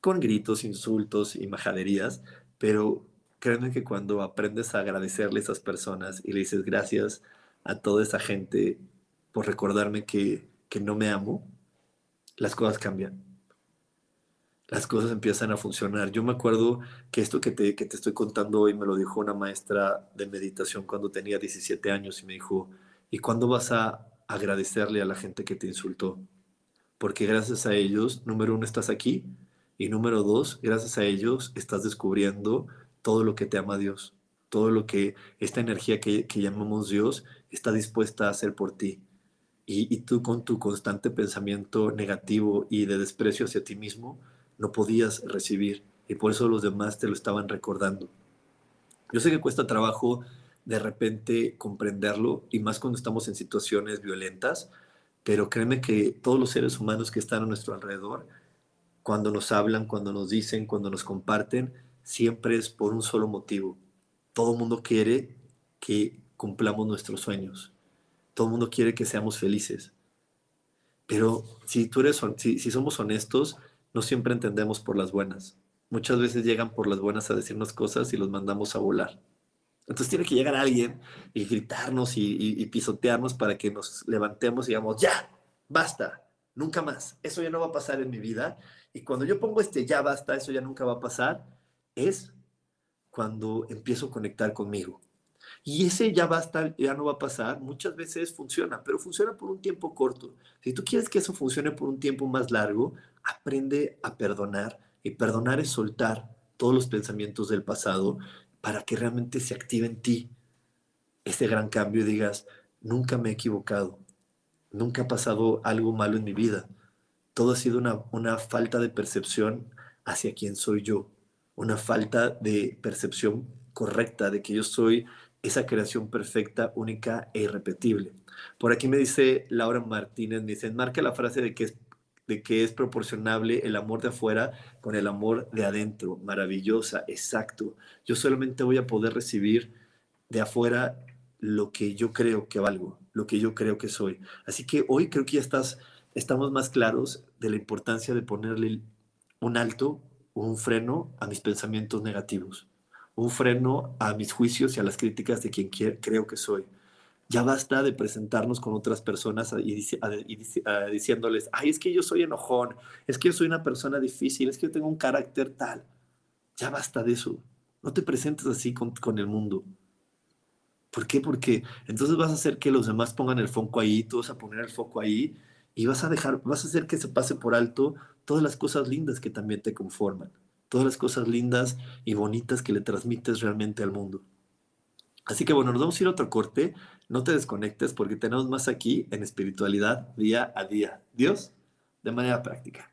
con gritos, insultos y majaderías, pero créeme que cuando aprendes a agradecerle a esas personas y le dices gracias a toda esa gente por recordarme que, que no me amo, las cosas cambian. Las cosas empiezan a funcionar. Yo me acuerdo que esto que te, que te estoy contando hoy me lo dijo una maestra de meditación cuando tenía 17 años y me dijo, ¿y cuándo vas a agradecerle a la gente que te insultó? Porque gracias a ellos, número uno, estás aquí y número dos, gracias a ellos estás descubriendo todo lo que te ama Dios, todo lo que esta energía que, que llamamos Dios está dispuesta a hacer por ti. Y, y, tú con tu constante pensamiento negativo y de desprecio hacia ti mismo, no podías recibir. Y por eso los demás te lo estaban recordando. Yo sé que cuesta trabajo de repente comprenderlo, y más cuando estamos en situaciones violentas, pero créeme que todos los seres humanos que están a nuestro alrededor, cuando nos hablan, cuando nos dicen, cuando nos comparten, siempre es por un solo motivo. Todo el mundo quiere que cumplamos nuestros sueños. Todo el mundo quiere que seamos felices. Pero si, tú eres, si, si somos honestos, no siempre entendemos por las buenas. Muchas veces llegan por las buenas a decirnos cosas y los mandamos a volar. Entonces tiene que llegar alguien y gritarnos y, y, y pisotearnos para que nos levantemos y digamos, ya, basta, nunca más, eso ya no va a pasar en mi vida. Y cuando yo pongo este ya basta, eso ya nunca va a pasar, es cuando empiezo a conectar conmigo. Y ese ya basta, ya no va a pasar, muchas veces funciona, pero funciona por un tiempo corto. Si tú quieres que eso funcione por un tiempo más largo, aprende a perdonar. Y perdonar es soltar todos los pensamientos del pasado para que realmente se active en ti ese gran cambio y digas, nunca me he equivocado, nunca ha pasado algo malo en mi vida. Todo ha sido una, una falta de percepción hacia quién soy yo, una falta de percepción correcta de que yo soy esa creación perfecta, única e irrepetible. Por aquí me dice Laura Martínez, me dice, enmarca la frase de que es de que es proporcionable el amor de afuera con el amor de adentro. Maravillosa, exacto. Yo solamente voy a poder recibir de afuera lo que yo creo que valgo, lo que yo creo que soy. Así que hoy creo que ya estás, estamos más claros de la importancia de ponerle un alto un freno a mis pensamientos negativos, un freno a mis juicios y a las críticas de quien creo que soy ya basta de presentarnos con otras personas y, diciéndoles, ay, es que yo soy enojón, es que yo soy una persona difícil, es que yo tengo un carácter tal. Ya basta de eso. No te presentes así con, con el mundo. ¿Por qué? Porque entonces vas a hacer que los demás pongan el foco ahí, tú vas a poner el foco ahí y vas a dejar, vas a hacer que se pase por alto todas las cosas lindas que también te conforman, todas las cosas lindas y bonitas que le transmites realmente al mundo. Así que bueno, nos vamos a ir a otro corte. No te desconectes porque tenemos más aquí en espiritualidad día a día. Dios, de manera práctica.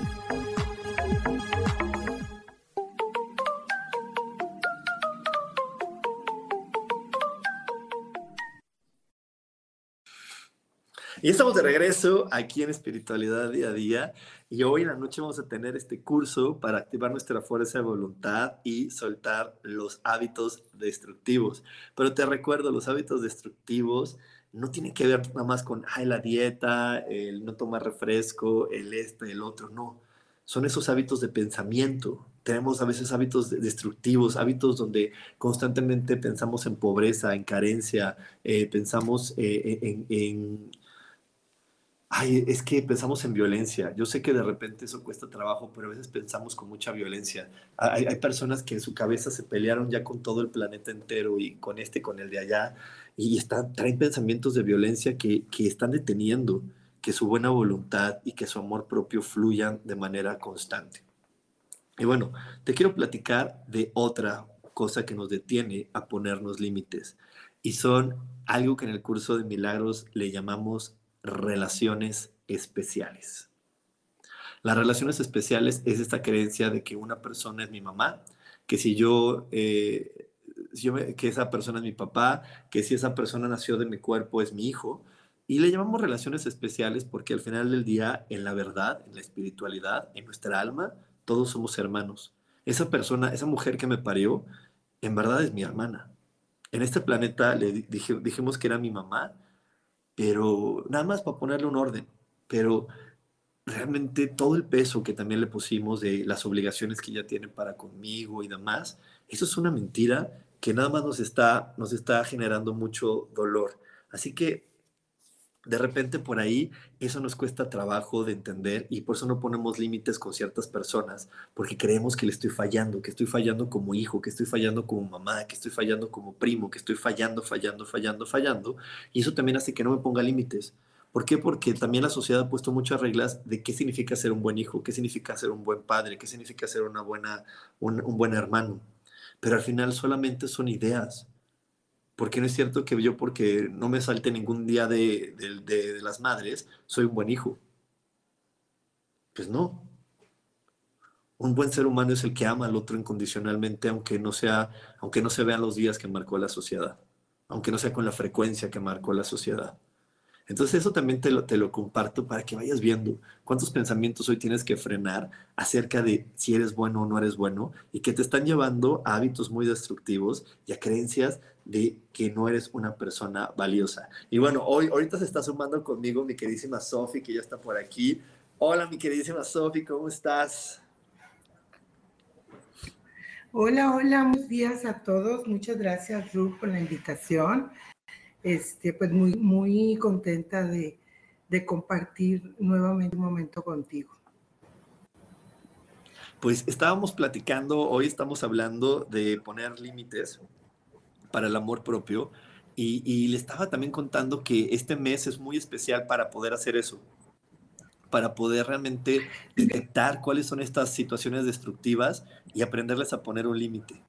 Y estamos de regreso aquí en Espiritualidad Día a Día. Y hoy en la noche vamos a tener este curso para activar nuestra fuerza de voluntad y soltar los hábitos destructivos. Pero te recuerdo, los hábitos destructivos no tienen que ver nada más con Ay, la dieta, el no tomar refresco, el este, el otro, no. Son esos hábitos de pensamiento. Tenemos a veces hábitos destructivos, hábitos donde constantemente pensamos en pobreza, en carencia, eh, pensamos eh, en Ay, es que pensamos en violencia. Yo sé que de repente eso cuesta trabajo, pero a veces pensamos con mucha violencia. Hay, personas que en su cabeza se pelearon ya con todo el planeta entero y con este, con el de allá, y están, traen pensamientos de violencia que, que están deteniendo que su buena voluntad y que su amor propio fluyan de manera constante. Y bueno, te quiero platicar de otra cosa que nos detiene a ponernos límites. Y son algo que en el curso de milagros le llamamos relaciones especiales. Las relaciones especiales es esta creencia de que una persona es mi mamá, que si yo, eh, que esa persona es mi papá, que si esa persona nació de mi cuerpo es mi hijo. Y le llamamos relaciones especiales porque al final del día, en la verdad, en la espiritualidad, en nuestra alma, todos somos hermanos. Esa persona, esa mujer que me parió, en verdad es mi hermana. En este planeta le dijimos que era mi mamá, pero nada más para ponerle un orden, pero realmente todo el peso que también le pusimos de las obligaciones que ella tiene para conmigo y demás, eso es una mentira que nada más nos está, nos está generando mucho dolor. Así que de repente por ahí eso nos cuesta trabajo de entender y por eso no ponemos límites con ciertas personas, porque creemos que le estoy fallando, que estoy fallando como hijo, que estoy fallando como mamá, que estoy fallando como primo, que estoy fallando, fallando, fallando, fallando. Y eso también hace que no me ponga límites. ¿Por qué? Porque también la sociedad ha puesto muchas reglas de qué significa ser un buen hijo, qué significa ser un buen padre, qué significa ser una buena, un, un buen hermano. Pero al final solamente son ideas porque no es cierto que yo porque no me salte ningún día de, las madres, soy un buen hijo. Pues no. Un buen ser humano es el que ama al otro incondicionalmente, aunque no sea, aunque no se vean los días que marcó la sociedad, aunque no sea con la frecuencia que marcó la sociedad. Entonces eso también te lo, te lo comparto para que vayas viendo cuántos pensamientos hoy tienes que frenar acerca de si eres bueno o no eres bueno y que te están llevando a hábitos muy destructivos y a creencias de que no eres una persona valiosa. Y bueno, hoy ahorita se está sumando conmigo mi queridísima Sofi, que ya está por aquí. Hola, mi queridísima Sofi, ¿cómo estás? Hola, hola, buenos días a todos. Muchas gracias, Ruth, por la invitación este, pues muy, muy contenta de, compartir nuevamente un momento contigo. Pues estábamos platicando, hoy estamos hablando de poner límites para el amor propio y, y, le estaba también contando que este mes es muy especial para poder hacer eso, para poder realmente detectar cuáles son estas situaciones destructivas y aprenderles a poner un límite.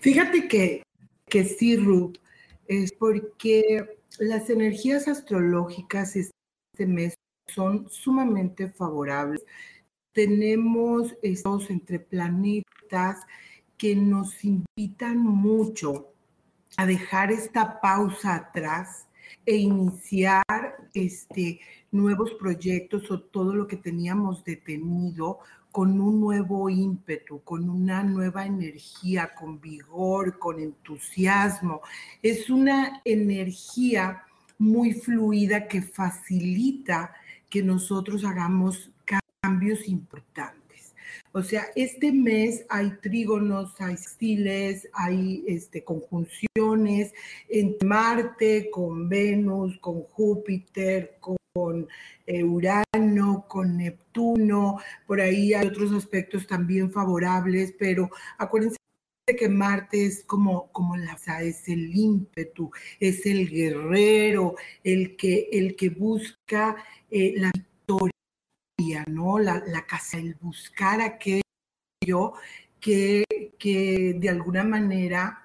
Fíjate que que sí, Ruth, es porque las energías astrológicas este mes son sumamente favorables. Tenemos estos entre planetas que nos invitan mucho a dejar esta pausa atrás e iniciar este, nuevos proyectos o todo lo que teníamos detenido con un nuevo ímpetu, con una nueva energía, con vigor, con entusiasmo. Es una energía muy fluida que facilita que nosotros hagamos cambios importantes. O sea, este mes hay trígonos, hay estiles, hay este, conjunciones entre Marte, con Venus, con Júpiter, con con eh, Urano, con Neptuno, por ahí hay otros aspectos también favorables, pero acuérdense que Marte es como, como la, es el ímpetu, es el guerrero, el que, el que busca eh, la victoria, ¿no? La, la casa, el buscar aquello que, que de alguna manera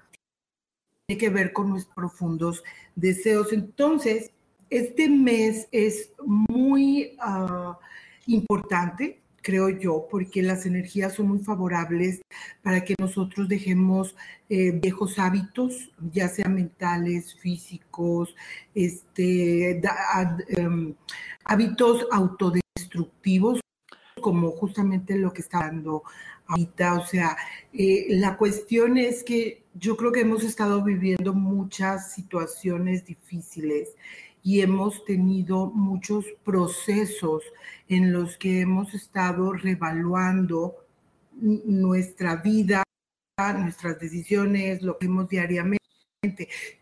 tiene que ver con nuestros profundos deseos. Entonces, este mes es muy ah, importante creo yo, porque las energías son muy favorables para que nosotros dejemos eh, viejos hábitos, ya sean mentales, físicos, este, em, hábitos autodestructivos, como justamente lo que está dando ahorita. O sea, eh, la cuestión es que yo creo que hemos estado viviendo muchas situaciones difíciles y hemos tenido muchos procesos en los que hemos estado revaluando nuestra vida, nuestras decisiones, lo que hemos diariamente.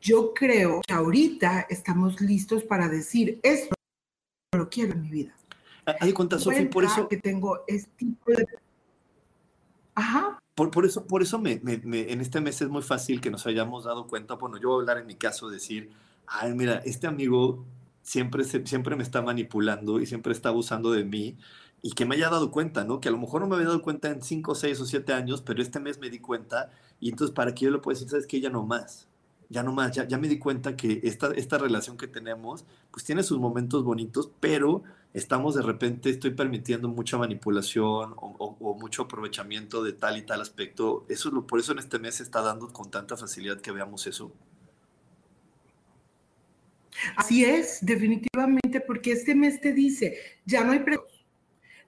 Yo creo que ahorita estamos listos para decir, esto no lo quiero en mi vida. Hay cuenta, Sofi, por eso... Que tengo este tipo de... Ajá. Por, por, eso, por eso me, en este mes es muy fácil que nos hayamos dado cuenta, bueno, yo voy a hablar en mi caso, decir, ay, mira, este amigo siempre, siempre me está manipulando y siempre está abusando de mí y que me haya dado cuenta, ¿no? Que a lo mejor no me había dado cuenta en 5, 6 o 7 años, pero este mes me di cuenta y entonces para que yo le pueda decir, ¿sabes qué? Ya no más, ya no más, ya, ya me di cuenta que esta, esta relación que tenemos, pues tiene sus momentos bonitos, pero estamos de repente, estoy permitiendo mucha manipulación o, o, mucho aprovechamiento de tal y tal aspecto. Eso, por eso en este mes se está dando con tanta facilidad que veamos eso. Así es, definitivamente, porque este mes te dice, ya no hay precios,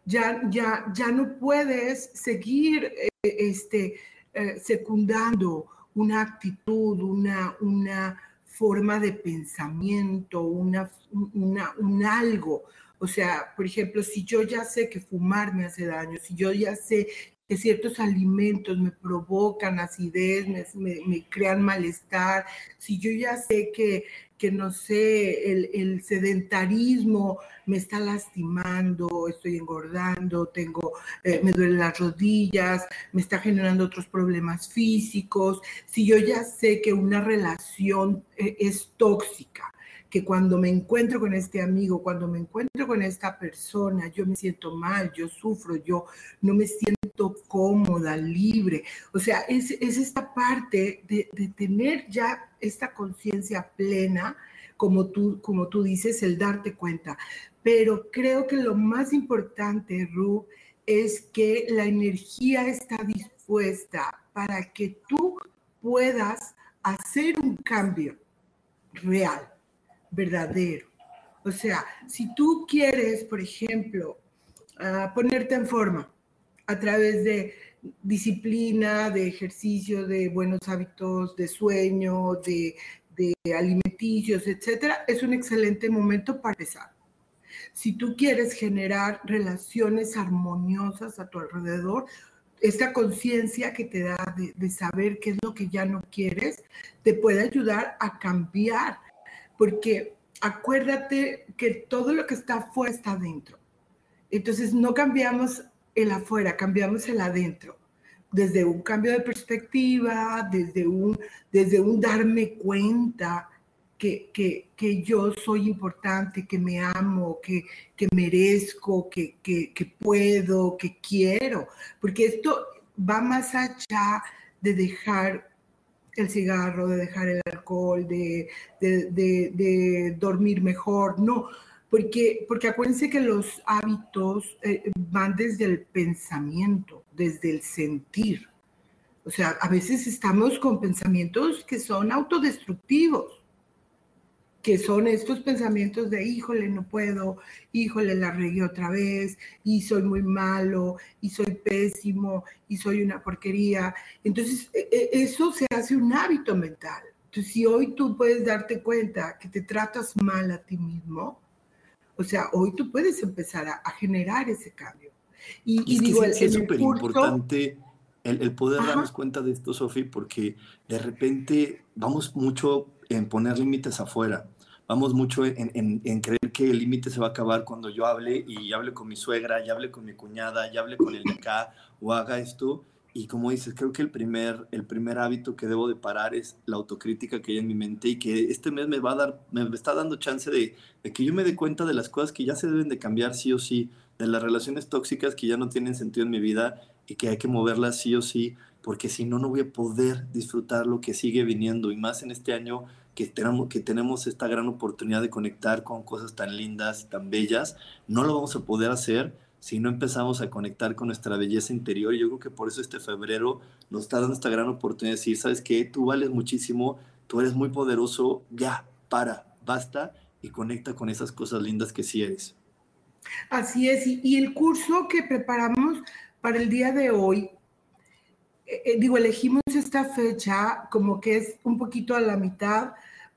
ya, ya, ya no puedes seguir eh, este, eh, secundando una actitud, una, una forma de pensamiento, una, una, un algo. O sea, por ejemplo, si yo ya sé que fumar me hace daño, si yo ya sé que ciertos alimentos me provocan acidez, me, crean malestar, si yo ya sé que, que no sé, el, sedentarismo me está lastimando, estoy engordando, tengo, eh, me duelen las rodillas, me está generando otros problemas físicos, si yo ya sé que una relación eh, es tóxica, que cuando me encuentro con este amigo, cuando me encuentro con esta persona, yo me siento mal, yo sufro, yo no me siento cómoda, libre. O sea, es, esta parte de, tener ya esta conciencia plena, como tú, como tú dices, el darte cuenta. Pero creo que lo más importante, Ru, es que la energía está dispuesta para que tú puedas hacer un cambio real verdadero. O sea, si tú quieres, por ejemplo, ah, ponerte en forma a través de disciplina, de ejercicio, de buenos hábitos, de sueño, de, alimenticios, etcétera, es un excelente momento para empezar. Si tú quieres generar relaciones armoniosas a tu alrededor, esta conciencia que te da de, de, saber qué es lo que ya no quieres, te puede ayudar a cambiar porque acuérdate que todo lo que está afuera está adentro. Entonces no cambiamos el afuera, cambiamos el adentro. Desde un cambio de perspectiva, desde un, desde un darme cuenta que, que, yo soy importante, que me amo, que, que merezco, que, que puedo, que quiero. Porque esto va más allá de dejar el cigarro, de dejar el alcohol, de, de, dormir mejor, no, porque, porque acuérdense que los hábitos eh, van desde el pensamiento, desde el sentir. O sea, a veces estamos con pensamientos que son autodestructivos que son estos pensamientos de, híjole, no puedo, híjole, la regué otra vez, y soy muy malo, y soy pésimo, y soy una porquería. Entonces, e, e, eso se hace un hábito mental. Entonces, si hoy tú puedes darte cuenta que te tratas mal a ti mismo, o sea, hoy tú puedes empezar a, generar ese cambio. Y, digo, es súper importante el, poder darnos cuenta de esto, Sofi, porque de repente vamos mucho en poner límites afuera. Vamos mucho en, creer que el límite se va a acabar cuando yo hable y hable con mi suegra, y hable con mi cuñada, y hable con el de acá, o haga esto. Y como dices, creo que el primer, el primer hábito que debo de parar es la autocrítica que hay en mi mente y que este mes me va a dar, me está dando chance de, de que yo me dé cuenta de las cosas que ya se deben de cambiar sí o sí, de las relaciones tóxicas que ya no tienen sentido en mi vida y que hay que moverlas sí o sí, porque si no, no voy a poder disfrutar lo que sigue viniendo. Y más en este año que tenemos, que tenemos esta gran oportunidad de conectar con cosas tan lindas tan bellas, no lo vamos a poder hacer si no empezamos a conectar con nuestra belleza interior. Yo creo que por eso este febrero nos está dando esta gran oportunidad de decir, ¿sabes qué? Tú vales muchísimo, tú eres muy poderoso, ya, para, basta y conecta con esas cosas lindas que sí eres. Así es, y, el curso que preparamos para el día de hoy, eh, eh, digo, elegimos esta fecha como que es un poquito a la mitad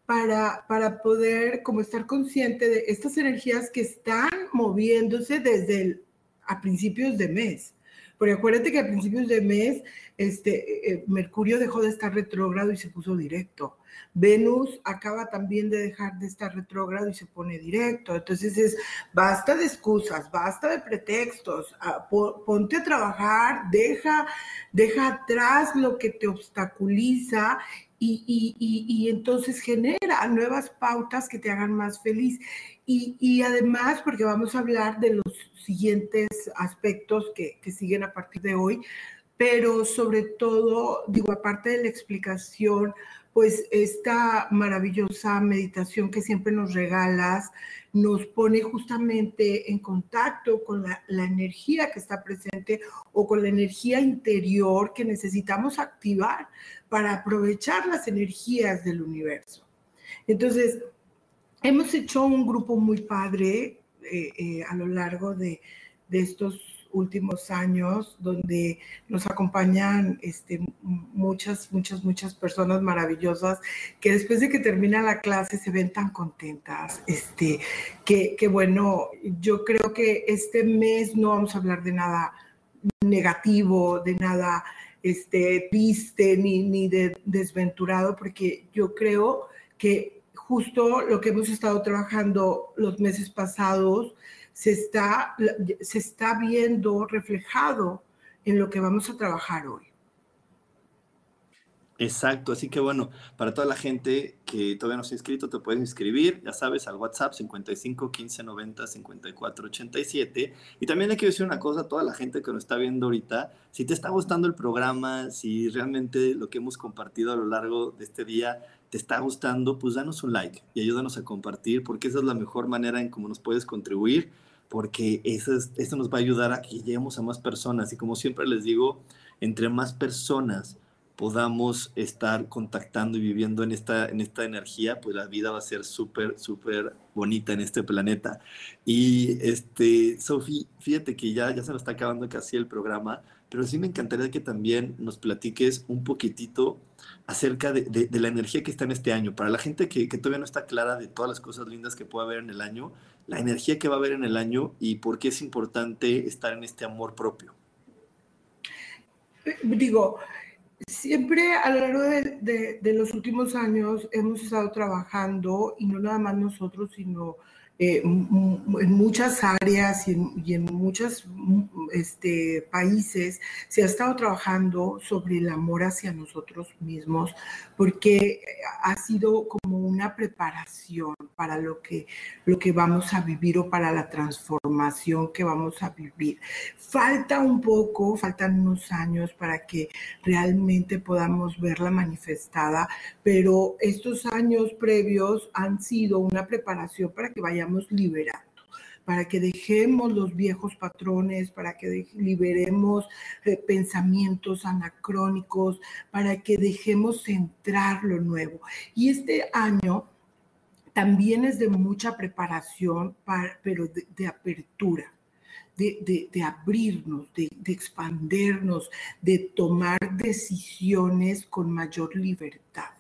para, para poder como estar consciente de estas energías que están moviéndose desde el, a principios de mes. Porque acuérdate que a principios de mes este, eh, Mercurio dejó de estar retrógrado y se puso directo. Venus acaba también de dejar de estar retrógrado y se pone directo. Entonces es, basta de excusas, basta de pretextos, ah, ponte a trabajar, deja, deja atrás lo que te obstaculiza y, y, entonces genera nuevas pautas que te hagan más feliz. Y, además, porque vamos a hablar de los siguientes aspectos que, que siguen a partir de hoy, pero sobre todo, digo, aparte de la explicación, pues esta maravillosa meditación que siempre nos regalas nos pone justamente en contacto con la, energía que está presente o con la energía interior que necesitamos activar para aprovechar las energías del universo. Entonces, hemos hecho un grupo muy padre eh, eh, a lo largo de, estos últimos años, donde nos acompañan este, muchas, muchas, muchas personas maravillosas que después de que termina la clase se ven tan contentas. Este, que, que bueno, yo creo que este mes no vamos a hablar de nada negativo, de nada este, triste ni, ni de desventurado, porque yo creo que justo lo que hemos estado trabajando los meses pasados, se está, se está viendo reflejado en lo que vamos a trabajar hoy. Exacto, así que bueno, para toda la gente que todavía no se ha inscrito, te puedes inscribir, ya sabes, al WhatsApp 55 15 90 54 87. Y también le quiero decir una cosa a toda la gente que nos está viendo ahorita, si te está gustando el programa, si realmente lo que hemos compartido a lo largo de este día te está gustando, pues danos un like y ayúdanos a compartir, porque esa es la mejor manera en cómo nos puedes contribuir porque eso, eso nos va a ayudar a que lleguemos a más personas. Y como siempre les digo, entre más personas podamos estar contactando y viviendo en esta, en esta energía, pues la vida va a ser súper, súper bonita en este planeta. Y, este, Sofi, fíjate que ya, ya se nos está acabando casi el programa, pero sí me encantaría que también nos platiques un poquitito acerca de, la energía que está en este año. Para la gente que, todavía no está clara de todas las cosas lindas que puede haber en el año, la energía que va a haber en el año y por qué es importante estar en este amor propio. Digo, siempre a lo largo de, de los últimos años hemos estado trabajando, y no nada más nosotros, sino eh, en muchas áreas y en, muchos este, países se ha estado trabajando sobre el amor hacia nosotros mismos, porque ha sido como una preparación para lo que, lo que vamos a vivir o para la transformación que vamos a vivir. Falta un poco, faltan unos años para que realmente podamos verla manifestada, pero estos años previos han sido una preparación para que vayamos liberando para que dejemos los viejos patrones, para que liberemos eh, pensamientos anacrónicos, para que dejemos entrar lo nuevo. Y este año también es de mucha preparación, pero de, apertura. De, abrirnos, de, de expandernos, de tomar decisiones con mayor libertad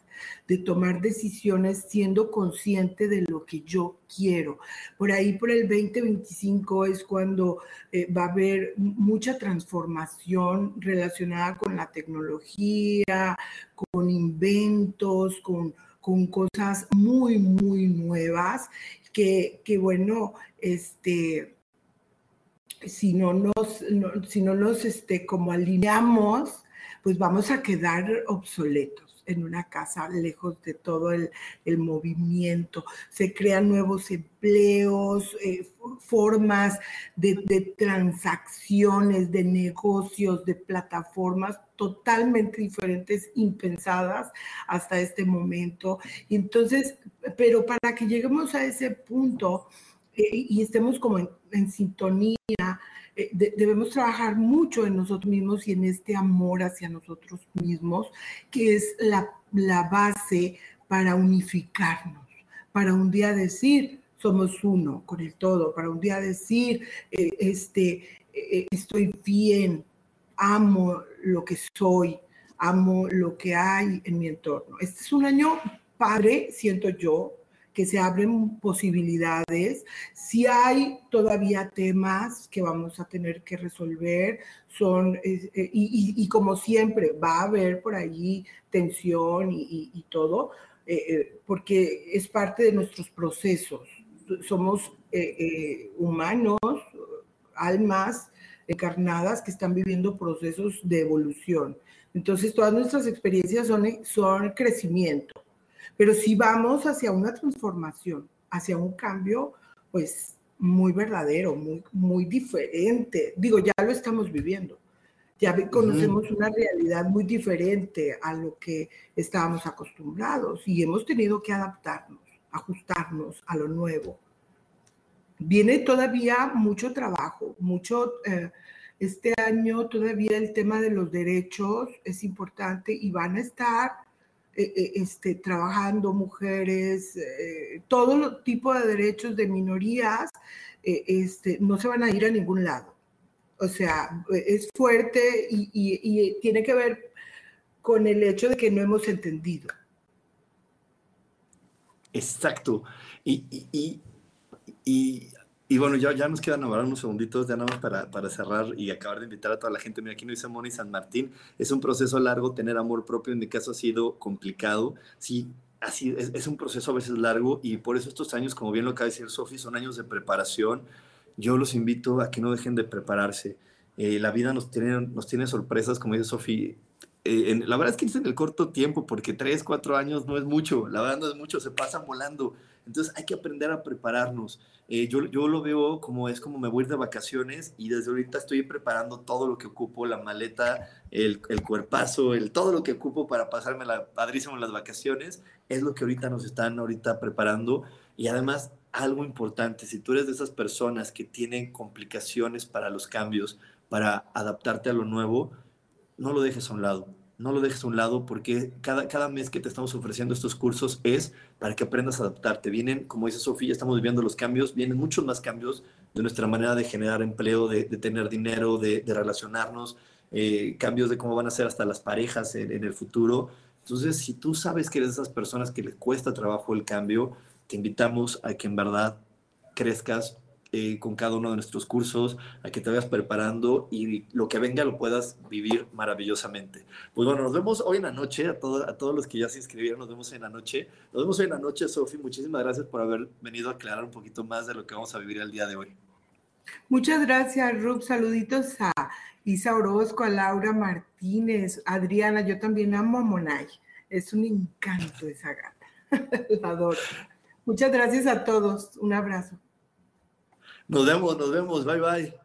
de tomar decisiones siendo consciente de lo que yo quiero. Por ahí, por el 2025 es cuando eh, va a haber mucha transformación relacionada con la tecnología, con inventos, con, con cosas muy, muy nuevas que, que bueno, este, si no nos, si no nos este, como alineamos, pues vamos a quedar obsoletos en una casa lejos de todo el, movimiento. Se crean nuevos empleos, eh, formas de, transacciones, de negocios, de plataformas totalmente diferentes, impensadas hasta este momento. Entonces, pero para que lleguemos a ese punto eh, y estemos como en sintonía, eh, debemos trabajar mucho en nosotros mismos y en este amor hacia nosotros mismos, que es la, la base para unificarnos, para un día decir, somos uno con el todo, para un día decir, eh, este, eh, estoy bien, amo lo que soy, amo lo que hay en mi entorno. Este es un año padre, siento yo, que se abren posibilidades. Si hay todavía temas que vamos a tener que resolver, son, eh, y, como siempre, va a haber por allí tensión y, todo, porque es parte de nuestros procesos somos eh, eh, humanos, almas encarnadas que están viviendo procesos de evolución. Entonces, todas nuestras experiencias son, son crecimiento. Pero si vamos hacia una transformación, hacia un cambio, pues muy verdadero, muy, muy diferente. Digo, ya lo estamos viviendo. Ya conocemos una realidad muy diferente a lo que estábamos acostumbrados y hemos tenido que adaptarnos ajustarnos a lo nuevo. Viene todavía mucho trabajo, mucho... Eh, este año todavía el tema de los derechos es importante y van a estar este, trabajando mujeres, todo tipo de derechos de minorías, este, no se van a ir a ningún lado. O sea, es fuerte y tiene que ver con el hecho de que no hemos entendido. Exacto. Y, y, bueno, ya, ya nos quedan ahora unos segunditos, ya nada más para, para, cerrar y acabar de invitar a toda la gente. Mira, aquí nos dice Moni San Martín, es un proceso largo tener amor propio, en mi caso ha sido complicado. Sí, así es, es un proceso a veces largo y por eso estos años, como bien lo acaba de decir Sofi, son años de preparación. Yo los invito a que no dejen de prepararse. Eh, la vida nos tiene, nos tiene sorpresas, como dice Sofi, eh, la verdad es que es en el corto tiempo, porque tres, cuatro años no es mucho, la verdad no es mucho, se pasan volando. Entonces hay que aprender a prepararnos. Eh, yo, yo lo veo como es como me voy de vacaciones y desde ahorita estoy preparando todo lo que ocupo, la maleta, el, el cuerpazo, el, todo lo que ocupo para pasarme la, padrísimo las vacaciones, es lo que ahorita nos están ahorita preparando. Y además, algo importante, si tú eres de esas personas que tienen complicaciones para los cambios, para adaptarte a lo nuevo, no lo dejes a un lado. No lo dejes a un lado porque cada, cada mes que te estamos ofreciendo estos cursos es para que aprendas a adaptarte. Vienen, como dice Sofía, estamos viviendo los cambios, vienen muchos más cambios de nuestra manera de generar empleo, de, tener dinero, de, relacionarnos, eh, cambios de cómo van a ser hasta las parejas en, en el futuro. Entonces, si tú sabes que eres de esas personas que les cuesta trabajo el cambio, te invitamos a que en verdad crezcas eh, con cada uno de nuestros cursos, a que te vayas preparando y lo que venga lo puedas vivir maravillosamente. Pues bueno, nos vemos hoy en la noche, a, a todos los que ya se inscribieron, nos vemos en la noche. Nos vemos hoy en la noche, Sofi. Muchísimas gracias por haber venido a aclarar un poquito más de lo que vamos a vivir el día de hoy. Muchas gracias, Rub. Saluditos a Isa Orozco, a Laura Martínez, Adriana. Yo también amo a Monay. Es un encanto esa gata. La adoro. Muchas gracias a todos. Un abrazo. Nos vemos, nos vemos. Bye, bye.